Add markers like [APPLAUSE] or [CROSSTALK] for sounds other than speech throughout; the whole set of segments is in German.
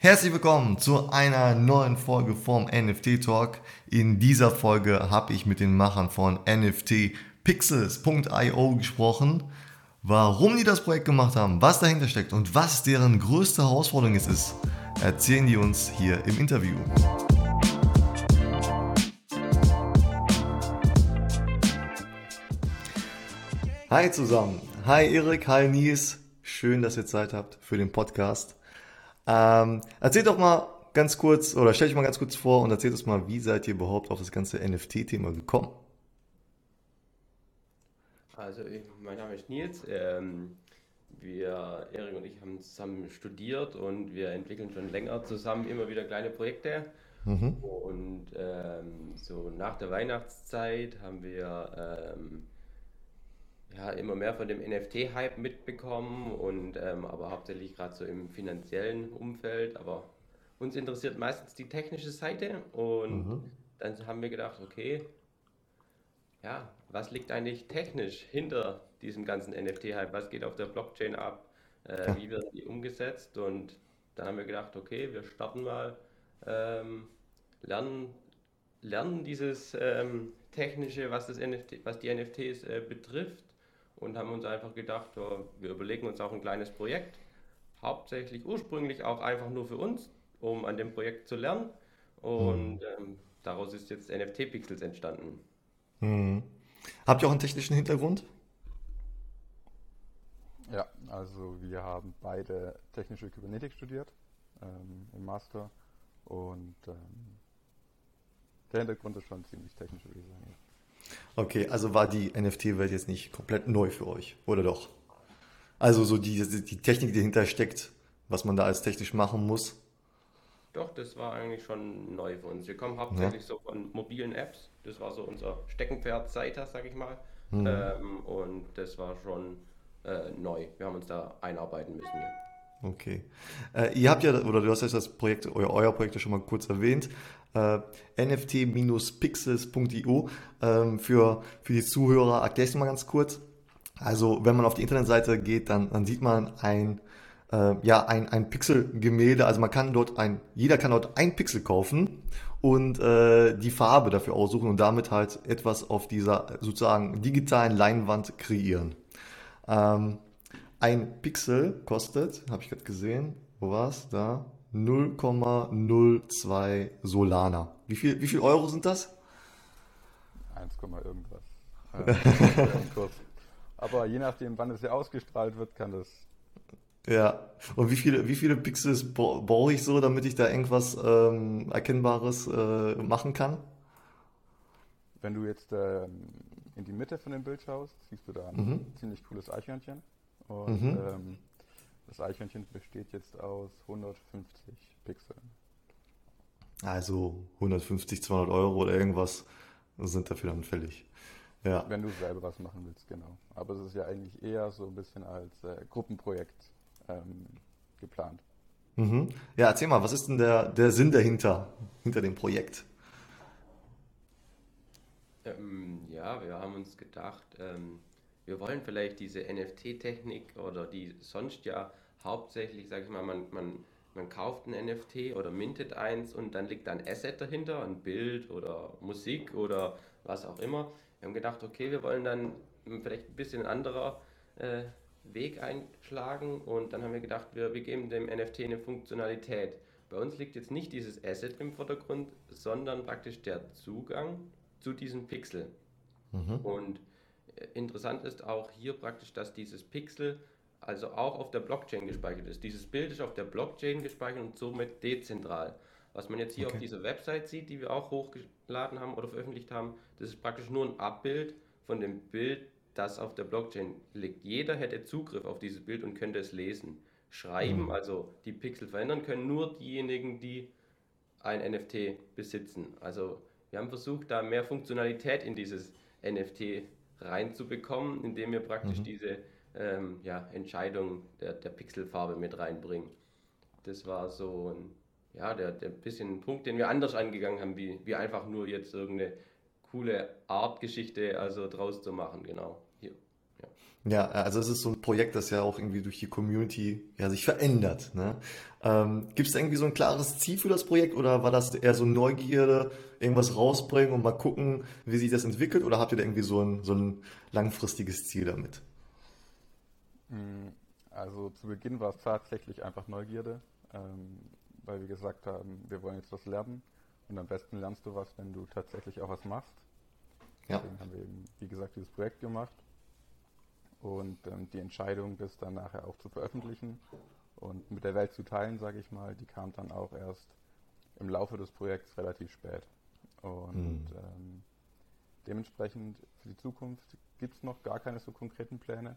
Herzlich willkommen zu einer neuen Folge vom NFT Talk. In dieser Folge habe ich mit den Machern von NFTpixels.io gesprochen, warum die das Projekt gemacht haben, was dahinter steckt und was deren größte Herausforderung es ist, erzählen die uns hier im Interview. Hi zusammen, hi Erik, hi Nils, schön, dass ihr Zeit habt für den Podcast. Ähm, erzählt doch mal ganz kurz, oder stell dich mal ganz kurz vor und erzählt uns mal, wie seid ihr überhaupt auf das ganze NFT-Thema gekommen? Also, mein Name ist Nils. Ähm, wir, Erik und ich, haben zusammen studiert und wir entwickeln schon länger zusammen immer wieder kleine Projekte. Mhm. Und ähm, so nach der Weihnachtszeit haben wir ähm, ja, immer mehr von dem NFT-Hype mitbekommen und ähm, aber hauptsächlich gerade so im finanziellen Umfeld. Aber uns interessiert meistens die technische Seite und mhm. dann haben wir gedacht, okay, ja, was liegt eigentlich technisch hinter diesem ganzen NFT-Hype? Was geht auf der Blockchain ab? Äh. Wie wird die umgesetzt? Und dann haben wir gedacht, okay, wir starten mal, ähm, lernen, lernen dieses ähm, technische, was, das NFT, was die NFTs äh, betrifft und haben uns einfach gedacht, wir überlegen uns auch ein kleines Projekt, hauptsächlich ursprünglich auch einfach nur für uns, um an dem Projekt zu lernen. Und mhm. ähm, daraus ist jetzt NFT Pixels entstanden. Mhm. Habt ihr auch einen technischen Hintergrund? Ja, also wir haben beide technische Kybernetik studiert ähm, im Master und ähm, der Hintergrund ist schon ziemlich technisch, würde ich sagen. Okay, also war die NFT-Welt jetzt nicht komplett neu für euch, oder doch? Also so die, die Technik, die dahinter steckt, was man da als technisch machen muss. Doch, das war eigentlich schon neu für uns. Wir kommen hauptsächlich ja. so von mobilen Apps. Das war so unser Steckenpferd Seiter, sag ich mal. Mhm. Ähm, und das war schon äh, neu. Wir haben uns da einarbeiten müssen hier. Okay. Äh, ihr habt ja, oder du hast ja das Projekt, euer, euer Projekt ja schon mal kurz erwähnt, äh, nft-pixels.io. Ähm, für, für die Zuhörer erkläre ich es mal ganz kurz. Also, wenn man auf die Internetseite geht, dann, dann sieht man ein, äh, ja, ein, ein Pixel-Gemälde. Also man kann dort ein, jeder kann dort ein Pixel kaufen und äh, die Farbe dafür aussuchen und damit halt etwas auf dieser sozusagen digitalen Leinwand kreieren. Ähm, ein Pixel kostet, habe ich gerade gesehen, wo war es? Da, 0,02 Solana. Wie viel, wie viel Euro sind das? 1, [LAUGHS] irgendwas. Aber je nachdem, wann es ja ausgestrahlt wird, kann das. Ja, und wie viele, wie viele Pixels brauche ich so, damit ich da irgendwas ähm, Erkennbares äh, machen kann? Wenn du jetzt ähm, in die Mitte von dem Bild schaust, siehst du da ein mhm. ziemlich cooles Eichhörnchen. Und mhm. ähm, das Eichhörnchen besteht jetzt aus 150 Pixeln. Also 150, 200 Euro oder irgendwas sind dafür dann fällig. Ja. Wenn du selber was machen willst, genau. Aber es ist ja eigentlich eher so ein bisschen als äh, Gruppenprojekt ähm, geplant. Mhm. Ja, erzähl mal, was ist denn der, der Sinn dahinter, hinter dem Projekt? Ähm, ja, wir haben uns gedacht, ähm, wir wollen vielleicht diese NFT-Technik oder die sonst ja hauptsächlich, sag ich mal, man, man, man kauft ein NFT oder mintet eins und dann liegt da ein Asset dahinter, ein Bild oder Musik oder was auch immer. Wir haben gedacht, okay, wir wollen dann vielleicht ein bisschen anderer äh, Weg einschlagen und dann haben wir gedacht, wir, wir geben dem NFT eine Funktionalität. Bei uns liegt jetzt nicht dieses Asset im Vordergrund, sondern praktisch der Zugang zu diesem Pixel. Mhm. Und interessant ist auch hier praktisch, dass dieses Pixel also auch auf der Blockchain gespeichert ist. Dieses Bild ist auf der Blockchain gespeichert und somit dezentral. Was man jetzt hier okay. auf dieser Website sieht, die wir auch hochgeladen haben oder veröffentlicht haben, das ist praktisch nur ein Abbild von dem Bild, das auf der Blockchain liegt. Jeder hätte Zugriff auf dieses Bild und könnte es lesen. Schreiben, mhm. also die Pixel verändern können nur diejenigen, die ein NFT besitzen. Also wir haben versucht, da mehr Funktionalität in dieses NFT reinzubekommen, indem wir praktisch mhm. diese ähm, ja, Entscheidung der, der Pixelfarbe mit reinbringen. Das war so ein, ja, der, der bisschen Punkt, den wir anders angegangen haben, wie, wie einfach nur jetzt irgendeine coole Artgeschichte also draus zu machen, genau. Ja. Ja, also es ist so ein Projekt, das ja auch irgendwie durch die Community ja, sich verändert. Ne? Ähm, Gibt es irgendwie so ein klares Ziel für das Projekt oder war das eher so Neugierde, irgendwas rausbringen und mal gucken, wie sich das entwickelt oder habt ihr da irgendwie so ein, so ein langfristiges Ziel damit? Mm, also zu Beginn war es tatsächlich einfach Neugierde, ähm, weil wir gesagt haben, wir wollen jetzt was lernen und am besten lernst du was, wenn du tatsächlich auch was machst. Ja. Deswegen haben wir eben, wie gesagt, dieses Projekt gemacht und ähm, die Entscheidung, das dann nachher auch zu veröffentlichen und mit der Welt zu teilen, sage ich mal, die kam dann auch erst im Laufe des Projekts relativ spät. Und mhm. ähm, dementsprechend für die Zukunft gibt es noch gar keine so konkreten Pläne.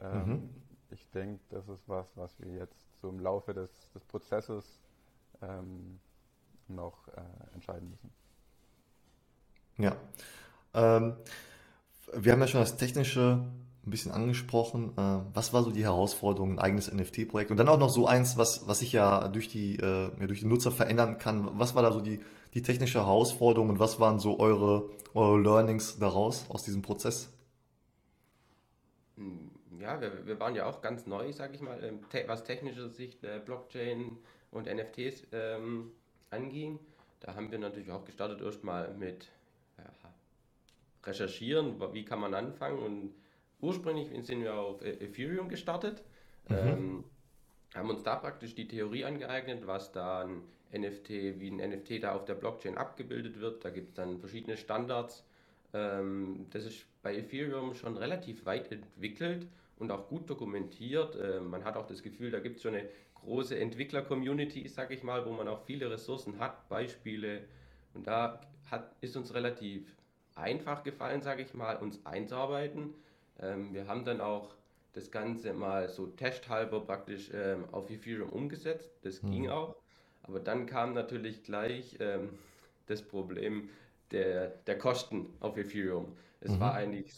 Ähm, mhm. Ich denke, das ist was, was wir jetzt so im Laufe des, des Prozesses ähm, noch äh, entscheiden müssen. Ja. Ähm, wir haben ja schon das technische ein bisschen angesprochen. Äh, was war so die Herausforderung, ein eigenes NFT-Projekt? Und dann auch noch so eins, was, was sich ja durch die, äh, ja, durch die Nutzer verändern kann. Was war da so die, die technische Herausforderung und was waren so eure, eure Learnings daraus, aus diesem Prozess? Hm, ja, wir, wir waren ja auch ganz neu, sage ich mal, ähm, was technische Sicht äh, Blockchain und NFTs ähm, anging. Da haben wir natürlich auch gestartet erstmal mit ja, recherchieren, wie kann man anfangen und ursprünglich sind wir auf e- Ethereum gestartet, mhm. ähm, haben uns da praktisch die Theorie angeeignet, was da ein NFT, wie ein NFT da auf der Blockchain abgebildet wird. Da gibt es dann verschiedene Standards. Ähm, das ist bei Ethereum schon relativ weit entwickelt und auch gut dokumentiert. Äh, man hat auch das Gefühl, da gibt es schon eine große Entwickler-Community, sage ich mal, wo man auch viele Ressourcen hat, Beispiele. Und da hat, ist uns relativ einfach gefallen, sage ich mal, uns einzuarbeiten. Ähm, wir haben dann auch das Ganze mal so testhalber praktisch ähm, auf Ethereum umgesetzt. Das mhm. ging auch. Aber dann kam natürlich gleich ähm, das Problem der, der Kosten auf Ethereum. Es mhm. war eigentlich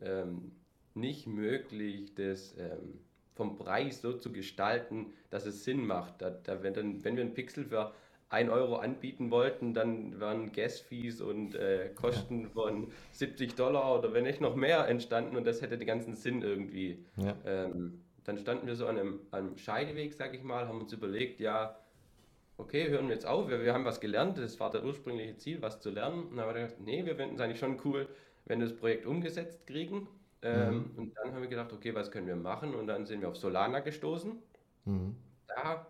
ähm, nicht möglich, das ähm, vom Preis so zu gestalten, dass es Sinn macht. Da, da, wenn, dann, wenn wir einen Pixel für 1 Euro anbieten wollten, dann wären Gas-Fees und äh, Kosten ja. von 70 Dollar oder wenn nicht noch mehr entstanden und das hätte den ganzen Sinn irgendwie. Ja. Ähm, dann standen wir so an einem, einem Scheideweg, sag ich mal, haben uns überlegt, ja, okay, hören wir jetzt auf, wir, wir haben was gelernt, das war das ursprüngliche Ziel, was zu lernen. Und dann haben wir gedacht, nee, wir finden es eigentlich schon cool, wenn wir das Projekt umgesetzt kriegen. Ähm, mhm. Und dann haben wir gedacht, okay, was können wir machen? Und dann sind wir auf Solana gestoßen. Mhm. Da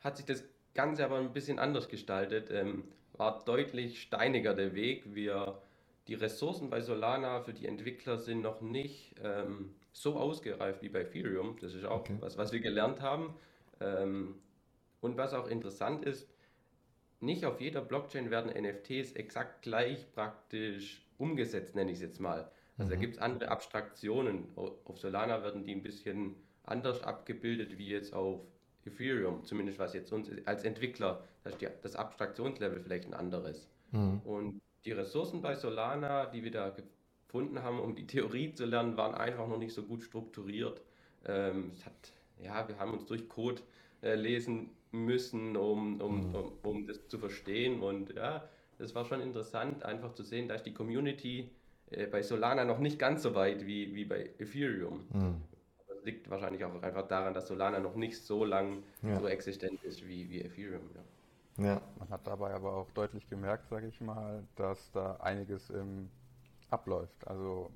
hat sich das Ganze aber ein bisschen anders gestaltet. Ähm, war deutlich steiniger der Weg. Wir, die Ressourcen bei Solana für die Entwickler sind noch nicht ähm, so ausgereift wie bei Ethereum. Das ist auch okay. was, was wir gelernt haben. Ähm, und was auch interessant ist, nicht auf jeder Blockchain werden NFTs exakt gleich praktisch umgesetzt, nenne ich es jetzt mal. Also mhm. da gibt es andere Abstraktionen. Auf Solana werden die ein bisschen anders abgebildet wie jetzt auf Ethereum, zumindest was jetzt uns als Entwickler, das, die, das Abstraktionslevel vielleicht ein anderes. Mhm. Und die Ressourcen bei Solana, die wir da gefunden haben, um die Theorie zu lernen, waren einfach noch nicht so gut strukturiert. Ähm, es hat, ja, wir haben uns durch Code äh, lesen müssen, um, um, mhm. um, um das zu verstehen. Und ja, das war schon interessant, einfach zu sehen, dass die Community äh, bei Solana noch nicht ganz so weit wie, wie bei Ethereum. Mhm liegt wahrscheinlich auch einfach daran, dass Solana noch nicht so lang ja. so existent ist wie, wie Ethereum. Ja. ja. Man hat dabei aber auch deutlich gemerkt, sage ich mal, dass da einiges im abläuft. Also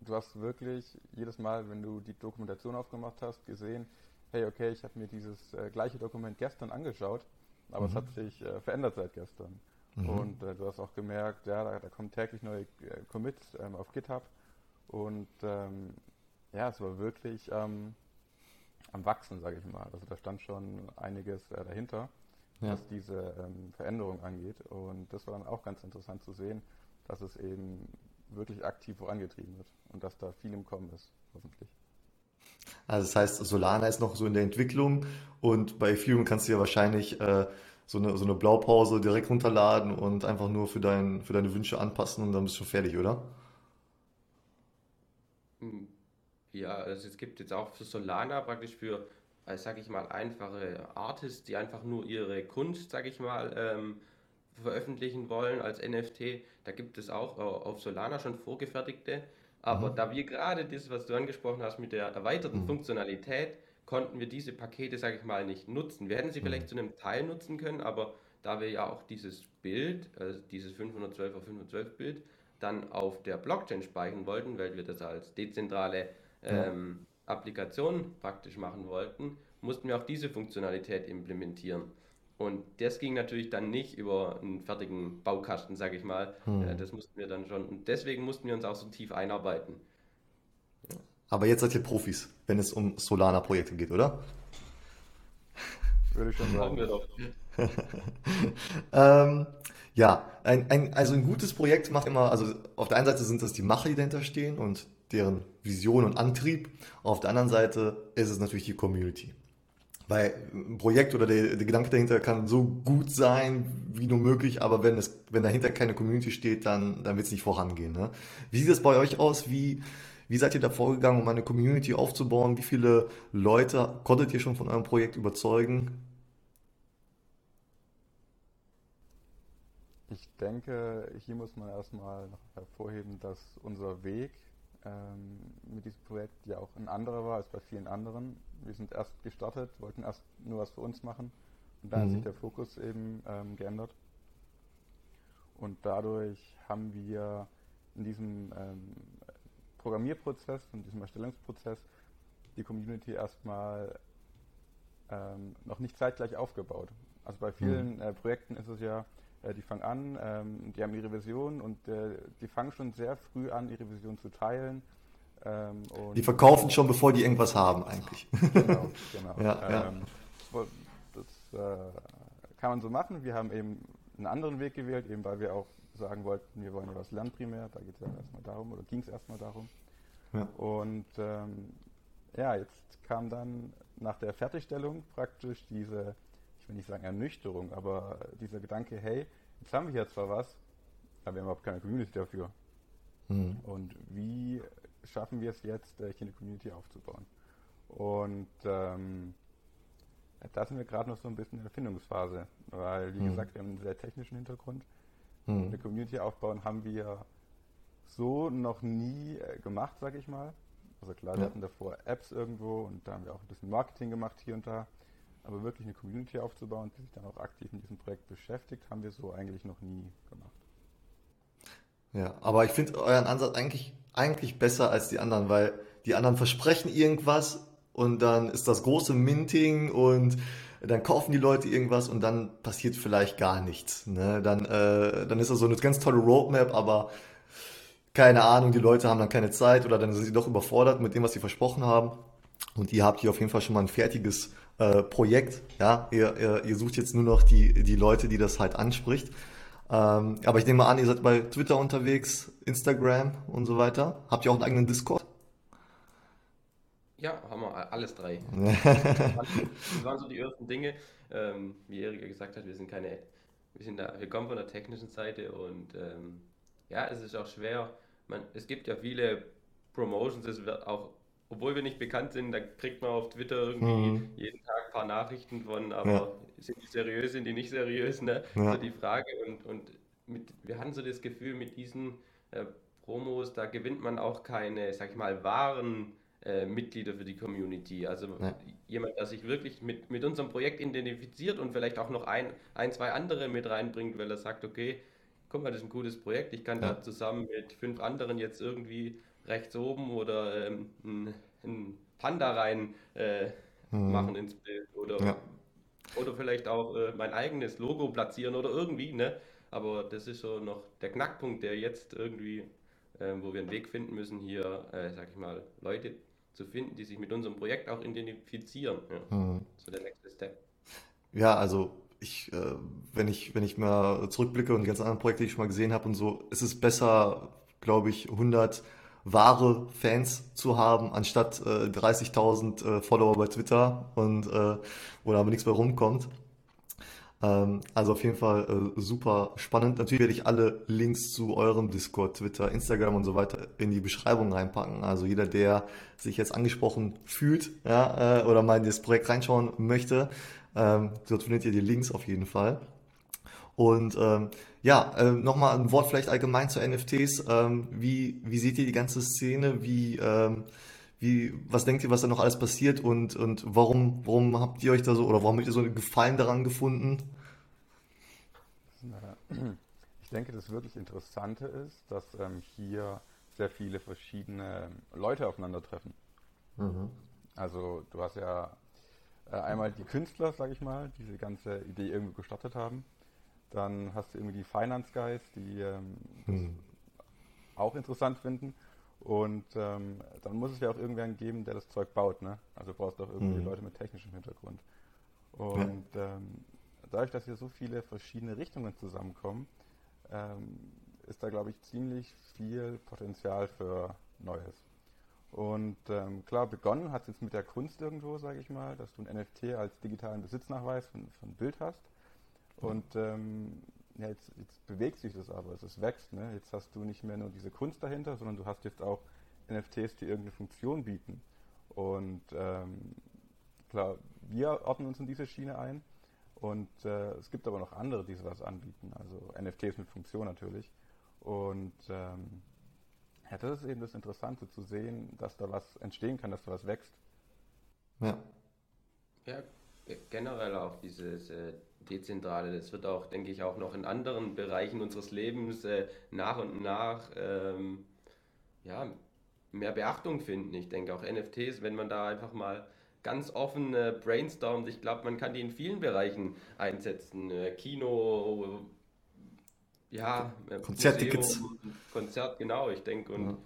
du hast wirklich jedes Mal, wenn du die Dokumentation aufgemacht hast, gesehen, hey, okay, ich habe mir dieses äh, gleiche Dokument gestern angeschaut, aber mhm. es hat sich äh, verändert seit gestern. Mhm. Und äh, du hast auch gemerkt, ja, da, da kommen täglich neue äh, Commits ähm, auf GitHub und ähm, ja, es war wirklich ähm, am Wachsen, sage ich mal. Also da stand schon einiges äh, dahinter, ja. was diese ähm, Veränderung angeht. Und das war dann auch ganz interessant zu sehen, dass es eben wirklich aktiv vorangetrieben wird und dass da viel im Kommen ist, hoffentlich. Also das heißt, Solana ist noch so in der Entwicklung und bei Ethereum kannst du ja wahrscheinlich äh, so, eine, so eine Blaupause direkt runterladen und einfach nur für, dein, für deine Wünsche anpassen und dann bist du fertig, oder? Ja, also es gibt jetzt auch für Solana praktisch für, äh, sage ich mal, einfache Artists, die einfach nur ihre Kunst, sage ich mal, ähm, veröffentlichen wollen als NFT. Da gibt es auch äh, auf Solana schon vorgefertigte Aber mhm. da wir gerade das, was du angesprochen hast, mit der erweiterten mhm. Funktionalität, konnten wir diese Pakete, sage ich mal, nicht nutzen. Wir hätten sie mhm. vielleicht zu einem Teil nutzen können, aber da wir ja auch dieses Bild, also dieses 512 auf 512 Bild, dann auf der Blockchain speichern wollten, weil wir das als dezentrale ähm, ja. Applikation praktisch machen wollten, mussten wir auch diese Funktionalität implementieren. Und das ging natürlich dann nicht über einen fertigen Baukasten, sage ich mal. Hm. Das mussten wir dann schon. Und deswegen mussten wir uns auch so tief einarbeiten. Aber jetzt seid ihr Profis, wenn es um Solana-Projekte geht, oder? Würde ich schon sagen. wir doch. [LAUGHS] ähm, ja, ein, ein, also ein gutes Projekt macht immer, also auf der einen Seite sind das die Macher, die dahinter stehen und deren Vision und Antrieb. Auf der anderen Seite ist es natürlich die Community. Weil ein Projekt oder der, der Gedanke dahinter kann so gut sein wie nur möglich, aber wenn es, wenn dahinter keine Community steht, dann, dann wird es nicht vorangehen. Ne? Wie sieht es bei euch aus? Wie, wie seid ihr da vorgegangen, um eine Community aufzubauen? Wie viele Leute konntet ihr schon von eurem Projekt überzeugen? Ich denke, hier muss man erstmal hervorheben, dass unser Weg ähm, mit diesem Projekt ja auch ein anderer war als bei vielen anderen. Wir sind erst gestartet, wollten erst nur was für uns machen und dann mhm. hat sich der Fokus eben ähm, geändert. Und dadurch haben wir in diesem ähm, Programmierprozess und diesem Erstellungsprozess die Community erstmal ähm, noch nicht zeitgleich aufgebaut. Also bei vielen mhm. äh, Projekten ist es ja, die fangen an, ähm, die haben ihre Vision und äh, die fangen schon sehr früh an, ihre Vision zu teilen. Ähm, die verkaufen schon, bevor die irgendwas haben, eigentlich. Genau, [LAUGHS] genau. ja, ja. Ähm, das äh, kann man so machen. Wir haben eben einen anderen Weg gewählt, eben weil wir auch sagen wollten, wir wollen ja was lernen primär. Da geht es ja erstmal darum, oder ging es erstmal darum. Ja. Und ähm, ja, jetzt kam dann nach der Fertigstellung praktisch diese ich will nicht sagen Ernüchterung, aber dieser Gedanke, hey, jetzt haben wir hier zwar was, aber wir haben überhaupt keine Community dafür. Mhm. Und wie schaffen wir es jetzt, hier eine Community aufzubauen? Und ähm, da sind wir gerade noch so ein bisschen in der Findungsphase, weil, wie mhm. gesagt, wir haben einen sehr technischen Hintergrund. Mhm. Eine Community aufbauen haben wir so noch nie äh, gemacht, sag ich mal. Also klar, ja. wir hatten davor Apps irgendwo und da haben wir auch ein bisschen Marketing gemacht hier und da. Aber wirklich eine Community aufzubauen, die sich dann auch aktiv in diesem Projekt beschäftigt, haben wir so eigentlich noch nie gemacht. Ja, aber ich finde euren Ansatz eigentlich, eigentlich besser als die anderen, weil die anderen versprechen irgendwas und dann ist das große Minting und dann kaufen die Leute irgendwas und dann passiert vielleicht gar nichts. Ne? Dann, äh, dann ist das so eine ganz tolle Roadmap, aber keine Ahnung, die Leute haben dann keine Zeit oder dann sind sie doch überfordert mit dem, was sie versprochen haben. Und ihr habt hier auf jeden Fall schon mal ein fertiges äh, Projekt. Ja, ihr, ihr, ihr sucht jetzt nur noch die, die Leute, die das halt anspricht. Ähm, aber ich nehme mal an, ihr seid bei Twitter unterwegs, Instagram und so weiter. Habt ihr auch einen eigenen Discord? Ja, haben wir alles drei. [LAUGHS] das waren so die ersten Dinge. Ähm, wie Erika gesagt hat, wir sind keine, wir sind da, wir kommen von der technischen Seite und ähm, ja, es ist auch schwer. Man, es gibt ja viele Promotions, es wird auch obwohl wir nicht bekannt sind, da kriegt man auf Twitter irgendwie mhm. jeden Tag ein paar Nachrichten von, aber ja. sind die seriös, sind die nicht seriös, ne? Ja. So die Frage und, und mit, wir haben so das Gefühl, mit diesen äh, Promos, da gewinnt man auch keine, sag ich mal, wahren äh, Mitglieder für die Community. Also ja. jemand, der sich wirklich mit, mit unserem Projekt identifiziert und vielleicht auch noch ein, ein, zwei andere mit reinbringt, weil er sagt, okay, guck mal, das ist ein gutes Projekt, ich kann da zusammen mit fünf anderen jetzt irgendwie rechts oben oder ähm, ein, Panda rein äh, hm. machen ins Bild oder, ja. oder vielleicht auch äh, mein eigenes Logo platzieren oder irgendwie, ne? Aber das ist so noch der Knackpunkt, der jetzt irgendwie, äh, wo wir einen Weg finden müssen, hier, äh, sag ich mal, Leute zu finden, die sich mit unserem Projekt auch identifizieren. Ja. Hm. So der nächste Step. Ja, also ich, äh, wenn ich, wenn ich mal zurückblicke und die ganzen anderen Projekte, die ich schon mal gesehen habe und so, ist es besser, glaube ich, 100 wahre Fans zu haben, anstatt äh, 30.000 äh, Follower bei Twitter und äh, wo da aber nichts mehr rumkommt. Ähm, also auf jeden Fall äh, super spannend. Natürlich werde ich alle Links zu eurem Discord, Twitter, Instagram und so weiter in die Beschreibung reinpacken. Also jeder, der sich jetzt angesprochen fühlt ja, äh, oder mal in das Projekt reinschauen möchte, ähm, dort findet ihr die Links auf jeden Fall. Und ähm, ja, äh, nochmal ein Wort vielleicht allgemein zu NFTs. Ähm, wie, wie seht ihr die ganze Szene? Wie, ähm, wie, was denkt ihr, was da noch alles passiert und, und warum, warum habt ihr euch da so oder warum habt ihr so einen Gefallen daran gefunden? Ich denke, das wirklich Interessante ist, dass ähm, hier sehr viele verschiedene Leute aufeinandertreffen. Mhm. Also du hast ja äh, einmal die Künstler, sag ich mal, die diese ganze Idee irgendwie gestartet haben. Dann hast du irgendwie die Finance Guys, die ähm, mhm. auch interessant finden. Und ähm, dann muss es ja auch irgendwen geben, der das Zeug baut. Ne? Also du brauchst auch irgendwie mhm. Leute mit technischem Hintergrund. Und ja. ähm, dadurch, dass hier so viele verschiedene Richtungen zusammenkommen, ähm, ist da, glaube ich, ziemlich viel Potenzial für Neues. Und ähm, klar, begonnen hat es jetzt mit der Kunst irgendwo, sage ich mal, dass du ein NFT als digitalen Besitznachweis von, von Bild hast. Und ähm, ja, jetzt, jetzt, bewegt sich das aber, es wächst. Ne? Jetzt hast du nicht mehr nur diese Kunst dahinter, sondern du hast jetzt auch NFTs, die irgendeine Funktion bieten. Und ähm, klar, wir ordnen uns in diese Schiene ein. Und äh, es gibt aber noch andere, die sowas anbieten, also NFTs mit Funktion natürlich. Und ähm, ja, das ist eben das Interessante zu sehen, dass da was entstehen kann, dass da was wächst. Ja. Ja, generell auch dieses äh, Dezentrale, das wird auch, denke ich, auch noch in anderen Bereichen unseres Lebens äh, nach und nach ähm, ja, mehr Beachtung finden. Ich denke auch NFTs, wenn man da einfach mal ganz offen äh, brainstormt, ich glaube, man kann die in vielen Bereichen einsetzen. Äh, Kino, ja, äh, Konzerttickets. Konzert, genau, ich denke. Und ja.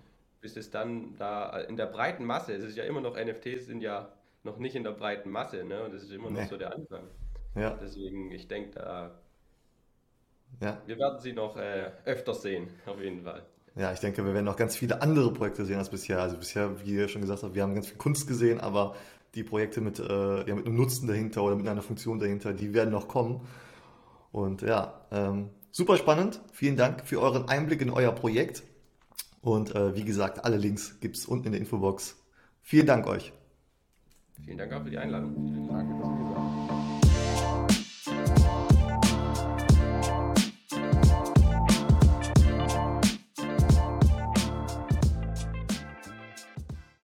bis es dann da in der breiten Masse, es ist ja immer noch, NFTs sind ja noch nicht in der breiten Masse, ne? Und das ist immer noch nee. so der Anfang. Ja. Deswegen, ich denke, da. Ja. Wir werden sie noch äh, öfter sehen, auf jeden Fall. Ja, ich denke, wir werden noch ganz viele andere Projekte sehen als bisher. Also bisher, wie ihr schon gesagt habt, wir haben ganz viel Kunst gesehen, aber die Projekte mit, äh, ja, mit einem Nutzen dahinter oder mit einer Funktion dahinter, die werden noch kommen. Und ja, ähm, Super spannend. Vielen Dank für euren Einblick in euer Projekt. Und äh, wie gesagt, alle Links gibt es unten in der Infobox. Vielen Dank euch. Vielen Dank auch für die Einladung. Vielen Dank.